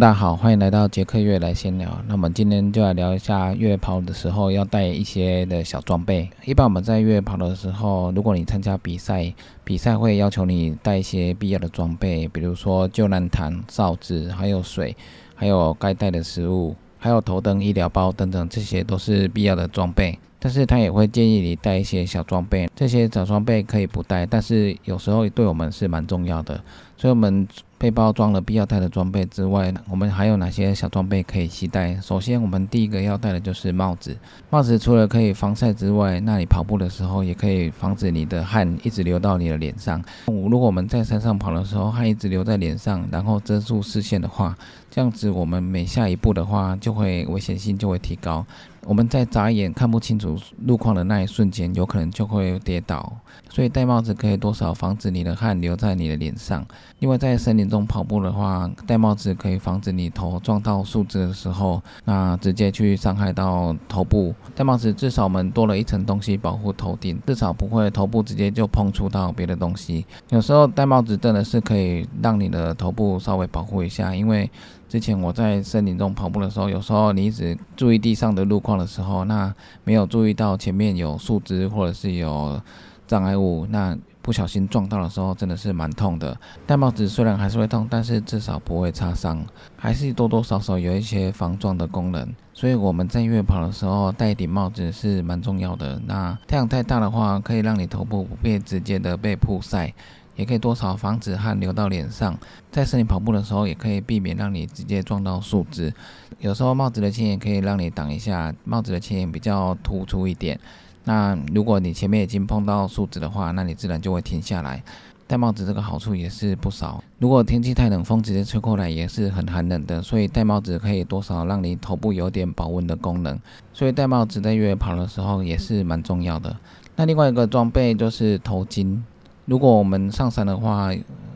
大家好，欢迎来到杰克月来闲聊。那我们今天就来聊一下越野跑的时候要带一些的小装备。一般我们在越野跑的时候，如果你参加比赛，比赛会要求你带一些必要的装备，比如说救难毯、哨子，还有水，还有该带的食物，还有头灯、医疗包等等，这些都是必要的装备。但是他也会建议你带一些小装备，这些小装备可以不带，但是有时候对我们是蛮重要的，所以我们。背包装了必要带的装备之外，我们还有哪些小装备可以携带？首先，我们第一个要带的就是帽子。帽子除了可以防晒之外，那你跑步的时候也可以防止你的汗一直流到你的脸上。如果我们在山上跑的时候，汗一直流在脸上，然后遮住视线的话，这样子我们每下一步的话，就会危险性就会提高。我们在眨眼看不清楚路况的那一瞬间，有可能就会跌倒。所以戴帽子可以多少防止你的汗留在你的脸上。另外，在森林中跑步的话，戴帽子可以防止你头撞到树枝的时候，那直接去伤害到头部。戴帽子至少我们多了一层东西保护头顶，至少不会头部直接就碰触到别的东西。有时候戴帽子真的是可以让你的头部稍微保护一下，因为。之前我在森林中跑步的时候，有时候你一直注意地上的路况的时候，那没有注意到前面有树枝或者是有障碍物，那不小心撞到的时候，真的是蛮痛的。戴帽子虽然还是会痛，但是至少不会擦伤，还是多多少少有一些防撞的功能。所以我们在越野跑的时候戴一顶帽子是蛮重要的。那太阳太大的话，可以让你头部不被直接的被曝晒。也可以多少防止汗流到脸上，在森林跑步的时候，也可以避免让你直接撞到树枝。有时候帽子的前沿可以让你挡一下，帽子的前沿比较突出一点。那如果你前面已经碰到树枝的话，那你自然就会停下来。戴帽子这个好处也是不少。如果天气太冷，风直接吹过来也是很寒冷的，所以戴帽子可以多少让你头部有点保温的功能。所以戴帽子在越野跑的时候也是蛮重要的。那另外一个装备就是头巾。如果我们上山的话，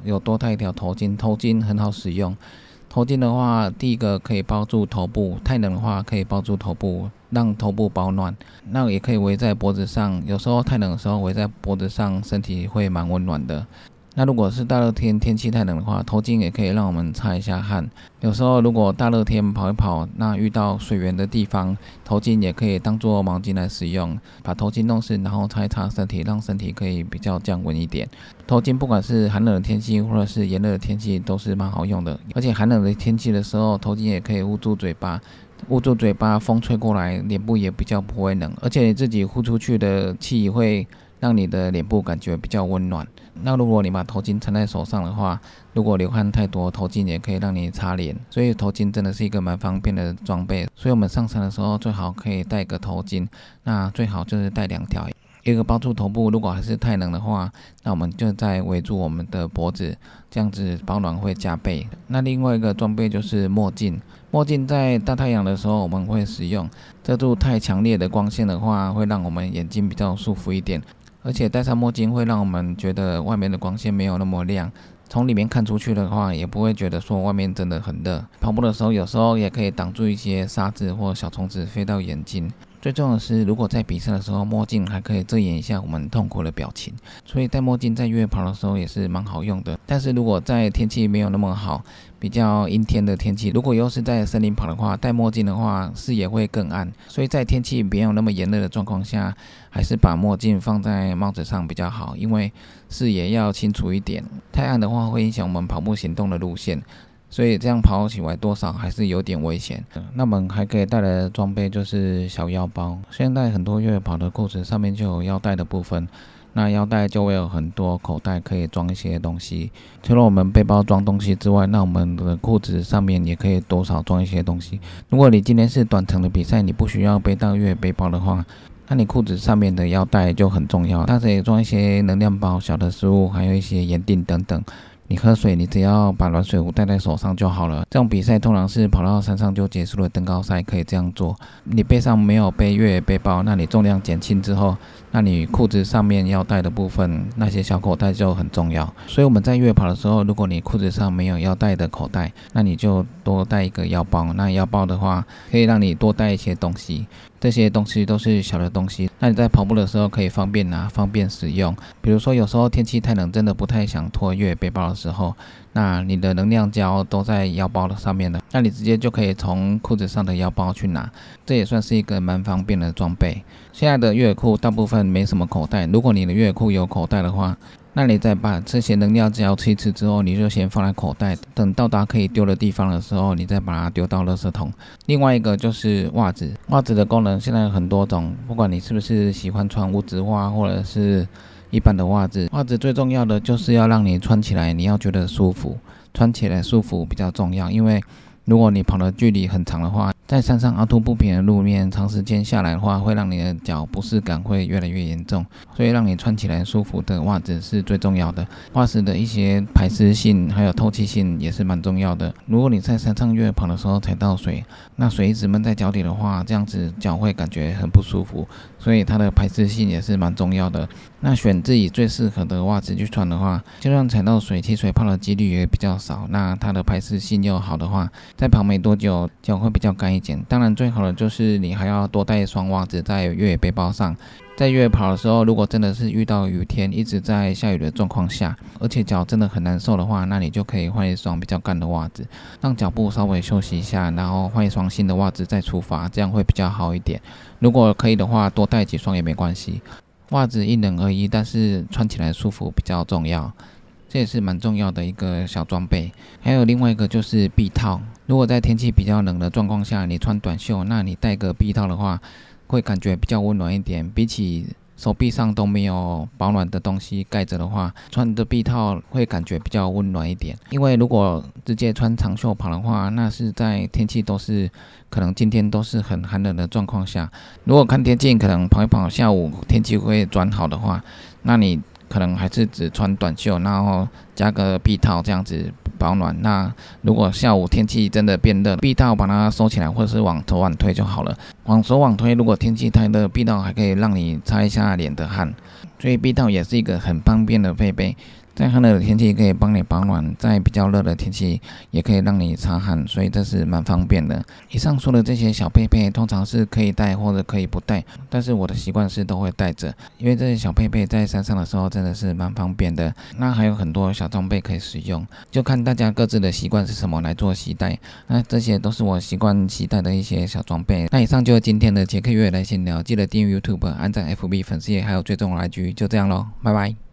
有多带一条头巾，头巾很好使用。头巾的话，第一个可以包住头部，太冷的话可以包住头部，让头部保暖。那也可以围在脖子上，有时候太冷的时候围在脖子上，身体会蛮温暖的。那如果是大热天，天气太冷的话，头巾也可以让我们擦一下汗。有时候如果大热天跑一跑，那遇到水源的地方，头巾也可以当做毛巾来使用，把头巾弄湿，然后擦一擦身体，让身体可以比较降温一点。头巾不管是寒冷的天气或者是炎热的天气，都是蛮好用的。而且寒冷的天气的时候，头巾也可以捂住嘴巴，捂住嘴巴，风吹过来，脸部也比较不会冷，而且你自己呼出去的气会。让你的脸部感觉比较温暖。那如果你把头巾撑在手上的话，如果流汗太多，头巾也可以让你擦脸。所以头巾真的是一个蛮方便的装备。所以我们上山的时候最好可以带个头巾，那最好就是带两条，一个包住头部。如果还是太冷的话，那我们就再围住我们的脖子，这样子保暖会加倍。那另外一个装备就是墨镜。墨镜在大太阳的时候我们会使用，遮住太强烈的光线的话，会让我们眼睛比较舒服一点。而且戴上墨镜会让我们觉得外面的光线没有那么亮，从里面看出去的话，也不会觉得说外面真的很热。跑步的时候，有时候也可以挡住一些沙子或小虫子飞到眼睛。最重要的是，如果在比赛的时候，墨镜还可以遮掩一下我们痛苦的表情，所以戴墨镜在越野跑的时候也是蛮好用的。但是如果在天气没有那么好，比较阴天的天气，如果又是在森林跑的话，戴墨镜的话视野会更暗。所以在天气没有那么炎热的状况下，还是把墨镜放在帽子上比较好，因为视野要清楚一点。太暗的话会影响我们跑步行动的路线。所以这样跑起来多少还是有点危险。那我们还可以带来的装备就是小腰包。现在很多越野跑的裤子上面就有腰带的部分，那腰带就会有很多口袋可以装一些东西。除了我们背包装东西之外，那我们的裤子上面也可以多少装一些东西。如果你今天是短程的比赛，你不需要背到越野背包的话，那你裤子上面的腰带就很重要，它可以装一些能量包、小的食物，还有一些盐锭等等。你喝水，你只要把暖水壶带在手上就好了。这种比赛通常是跑到山上就结束了，登高赛可以这样做。你背上没有背越野背包，那你重量减轻之后，那你裤子上面要带的部分那些小口袋就很重要。所以我们在越野跑的时候，如果你裤子上没有要带的口袋，那你就多带一个腰包。那腰包的话，可以让你多带一些东西。这些东西都是小的东西，那你在跑步的时候可以方便拿、方便使用。比如说，有时候天气太冷，真的不太想拖越野背包时候。那你的能量胶都在腰包的上面了，那你直接就可以从裤子上的腰包去拿，这也算是一个蛮方便的装备。现在的越野裤大部分没什么口袋，如果你的越野裤有口袋的话，那你再把这些能量胶吃一吃之后，你就先放在口袋，等到达可以丢的地方的时候，你再把它丢到垃圾桶。另外一个就是袜子，袜子的功能现在有很多种，不管你是不是喜欢穿无指袜或者是一般的袜子，袜子最重要的就是要让你穿起来你要觉得舒服，穿起来舒服比较重要，因为如果你跑的距离很长的话。在山上凹凸不平的路面，长时间下来的话，会让你的脚不适感会越来越严重。所以，让你穿起来舒服的袜子是最重要的。袜子的一些排湿性还有透气性也是蛮重要的。如果你在山上越跑的时候踩到水，那水一直闷在脚底的话，这样子脚会感觉很不舒服。所以，它的排湿性也是蛮重要的。那选自己最适合的袜子去穿的话，就算踩到水起水泡的几率也比较少。那它的排湿性又好的话，在跑没多久，脚会比较干一点。当然，最好的就是你还要多带一双袜子在越野背包上。在越野跑的时候，如果真的是遇到雨天，一直在下雨的状况下，而且脚真的很难受的话，那你就可以换一双比较干的袜子，让脚部稍微休息一下，然后换一双新的袜子再出发，这样会比较好一点。如果可以的话，多带几双也没关系。袜子因人而异，但是穿起来舒服比较重要。这也是蛮重要的一个小装备，还有另外一个就是臂套。如果在天气比较冷的状况下，你穿短袖，那你戴个臂套的话，会感觉比较温暖一点。比起手臂上都没有保暖的东西盖着的话，穿着臂套会感觉比较温暖一点。因为如果直接穿长袖跑的话，那是在天气都是可能今天都是很寒冷的状况下。如果看天气，可能跑一跑，下午天气会转好的话，那你。可能还是只穿短袖，然后加个臂套这样子保暖。那如果下午天气真的变热，臂套把它收起来，或者是往手腕推就好了。往手腕推，如果天气太热，臂套还可以让你擦一下脸的汗，所以臂套也是一个很方便的配备。在寒冷的天气可以帮你保暖，在比较热的天气也可以让你擦汗，所以这是蛮方便的。以上说的这些小配备，通常是可以带或者可以不带，但是我的习惯是都会带着，因为这些小配备在山上的时候真的是蛮方便的。那还有很多小装备可以使用，就看大家各自的习惯是什么来做携带。那这些都是我习惯携带的一些小装备。那以上就是今天的杰克月来闲聊，记得订阅 YouTube、按赞 FB 粉丝页，还有追踪 IG，就这样喽，拜拜。